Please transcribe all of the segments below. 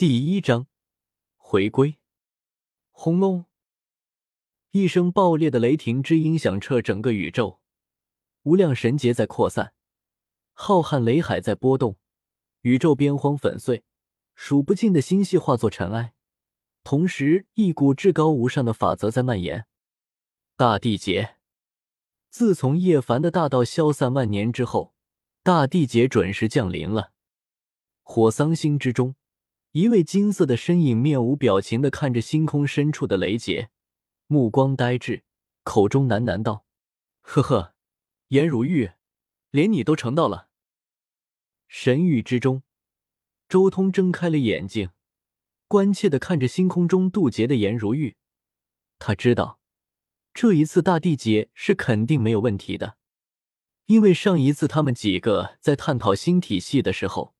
第一章回归。轰隆！一声爆裂的雷霆之音响彻整个宇宙，无量神劫在扩散，浩瀚雷海在波动，宇宙边荒粉碎，数不尽的星系化作尘埃。同时，一股至高无上的法则在蔓延。大地劫，自从叶凡的大道消散万年之后，大地劫准时降临了。火桑星之中，一位金色的身影面无表情的看着星空深处的雷劫，目光呆滞，口中喃喃道：“呵呵，颜如玉，连你都成道了。”神域之中，周通睁开了眼睛。关切的看着星空中渡劫的颜如玉，他知道这一次大地劫是肯定没有问题的，因为上一次他们几个在探讨新体系的时候，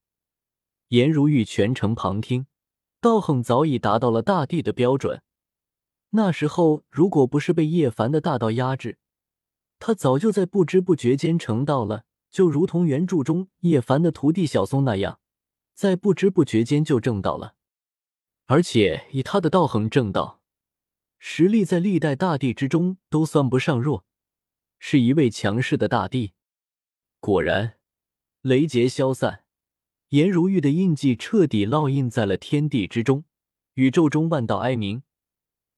颜如玉全程旁听，道行早已达到了大帝的标准。那时候如果不是被叶凡的大道压制，他早就在不知不觉间成道了，就如同原著中叶凡的徒弟小松那样，在不知不觉间就证道了。而且以他的道行正道，实力在历代大帝之中都算不上弱，是一位强势的大帝。果然，雷劫消散，颜如玉的印记彻底烙印在了天地之中，宇宙中万道哀鸣，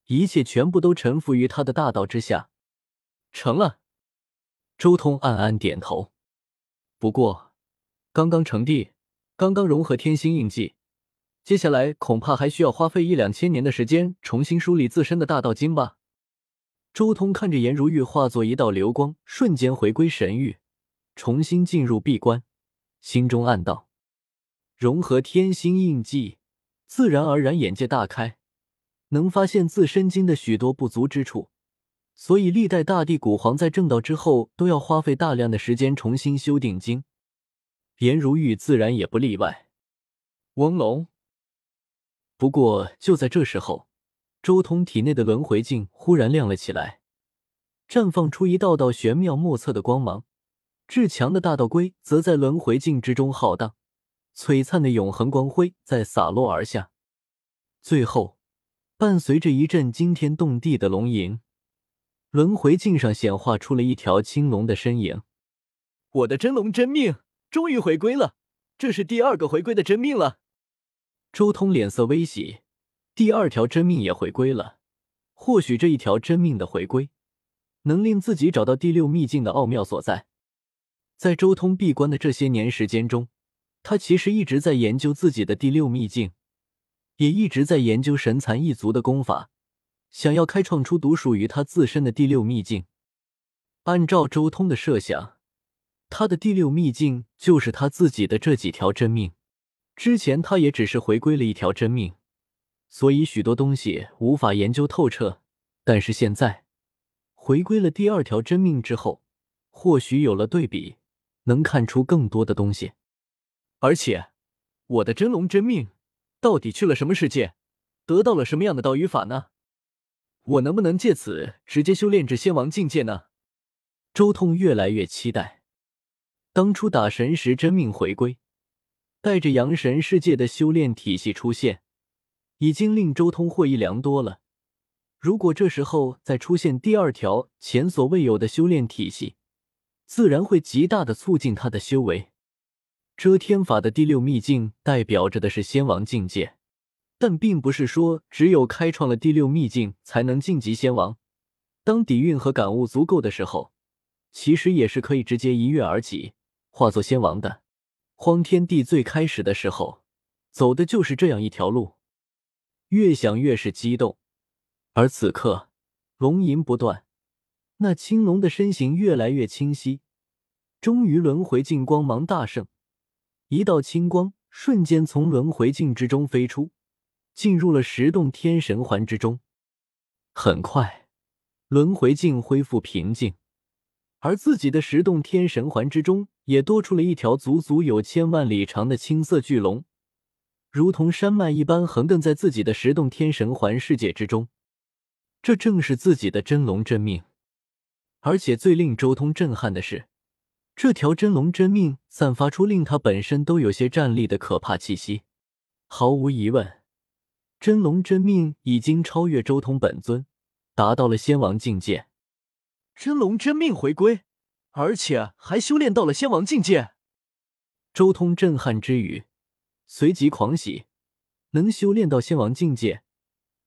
一切全部都臣服于他的大道之下。成了，周通暗暗点头。不过，刚刚成帝，刚刚融合天星印记。接下来恐怕还需要花费一两千年的时间重新梳理自身的大道经吧。周通看着颜如玉化作一道流光，瞬间回归神域，重新进入闭关，心中暗道：融合天星印记，自然而然眼界大开，能发现自身经的许多不足之处。所以历代大帝古皇在正道之后，都要花费大量的时间重新修订经，颜如玉自然也不例外。翁龙。不过，就在这时候，周通体内的轮回镜忽然亮了起来，绽放出一道道玄妙莫测的光芒。至强的大道龟则在轮回镜之中浩荡，璀璨的永恒光辉在洒落而下。最后，伴随着一阵惊天动地的龙吟，轮回镜上显化出了一条青龙的身影。我的真龙真命终于回归了，这是第二个回归的真命了。周通脸色微喜，第二条真命也回归了。或许这一条真命的回归，能令自己找到第六秘境的奥妙所在。在周通闭关的这些年时间中，他其实一直在研究自己的第六秘境，也一直在研究神蚕一族的功法，想要开创出独属于他自身的第六秘境。按照周通的设想，他的第六秘境就是他自己的这几条真命。之前他也只是回归了一条真命，所以许多东西无法研究透彻。但是现在回归了第二条真命之后，或许有了对比，能看出更多的东西。而且，我的真龙真命到底去了什么世界，得到了什么样的道与法呢？我能不能借此直接修炼至仙王境界呢？周通越来越期待，当初打神时真命回归。带着阳神世界的修炼体系出现，已经令周通获益良多了。如果这时候再出现第二条前所未有的修炼体系，自然会极大的促进他的修为。遮天法的第六秘境代表着的是仙王境界，但并不是说只有开创了第六秘境才能晋级仙王。当底蕴和感悟足够的时候，其实也是可以直接一跃而起，化作仙王的。荒天地最开始的时候，走的就是这样一条路。越想越是激动，而此刻龙吟不断，那青龙的身形越来越清晰。终于，轮回镜光芒大盛，一道青光瞬间从轮回镜之中飞出，进入了十洞天神环之中。很快，轮回镜恢复平静。而自己的十洞天神环之中，也多出了一条足足有千万里长的青色巨龙，如同山脉一般横亘在自己的十洞天神环世界之中。这正是自己的真龙真命。而且最令周通震撼的是，这条真龙真命散发出令他本身都有些战栗的可怕气息，毫无疑问，真龙真命已经超越周通本尊，达到了仙王境界。真龙真命回归，而且还修炼到了仙王境界。周通震撼之余，随即狂喜，能修炼到仙王境界，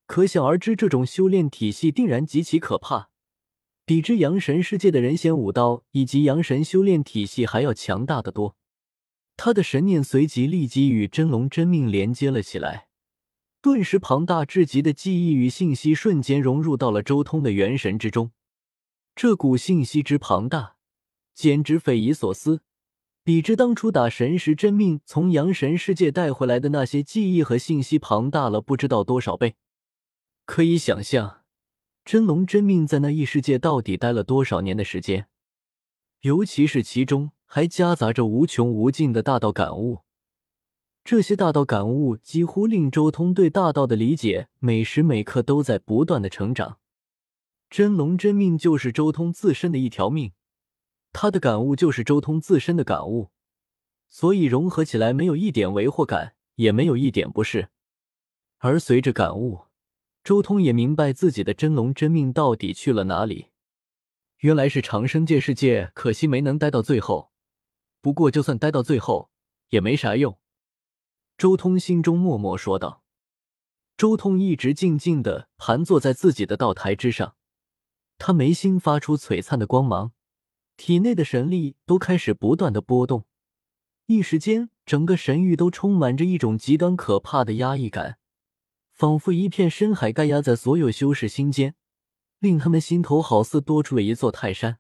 可想而知，这种修炼体系定然极其可怕，比之阳神世界的人仙武道以及阳神修炼体系还要强大的多。他的神念随即立即与真龙真命连接了起来，顿时庞大至极的记忆与信息瞬间融入到了周通的元神之中。这股信息之庞大，简直匪夷所思，比之当初打神石真命从阳神世界带回来的那些记忆和信息庞大了不知道多少倍。可以想象，真龙真命在那异世界到底待了多少年的时间，尤其是其中。还夹杂着无穷无尽的大道感悟，这些大道感悟几乎令周通对大道的理解每时每刻都在不断的成长。真龙真命就是周通自身的一条命，他的感悟就是周通自身的感悟，所以融合起来没有一点违和感，也没有一点不适。而随着感悟，周通也明白自己的真龙真命到底去了哪里，原来是长生界世界，可惜没能待到最后。不过，就算待到最后也没啥用。周通心中默默说道。周通一直静静的盘坐在自己的道台之上，他眉心发出璀璨的光芒，体内的神力都开始不断的波动。一时间，整个神域都充满着一种极端可怕的压抑感，仿佛一片深海盖压在所有修士心间，令他们心头好似多出了一座泰山。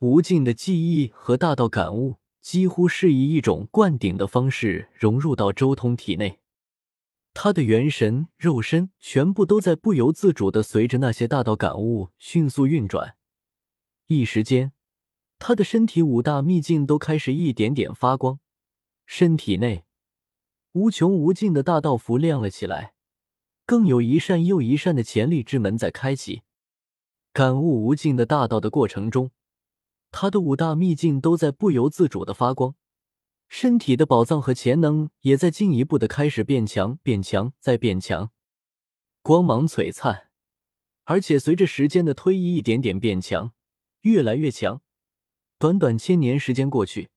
无尽的记忆和大道感悟。几乎是以一种灌顶的方式融入到周通体内，他的元神、肉身全部都在不由自主的随着那些大道感悟迅速运转。一时间，他的身体五大秘境都开始一点点发光，身体内无穷无尽的大道符亮了起来，更有一扇又一扇的潜力之门在开启。感悟无尽的大道的过程中。他的五大秘境都在不由自主的发光，身体的宝藏和潜能也在进一步的开始变强、变强再变强，光芒璀璨，而且随着时间的推移，一点点变强，越来越强。短短千年时间过去，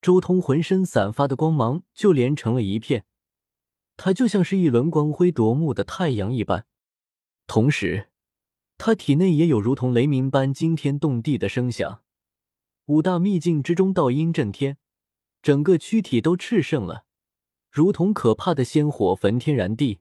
周通浑身散发的光芒就连成了一片，他就像是一轮光辉夺目的太阳一般。同时，他体内也有如同雷鸣般惊天动地的声响。五大秘境之中，道音震天，整个躯体都炽盛了，如同可怕的仙火焚天燃地，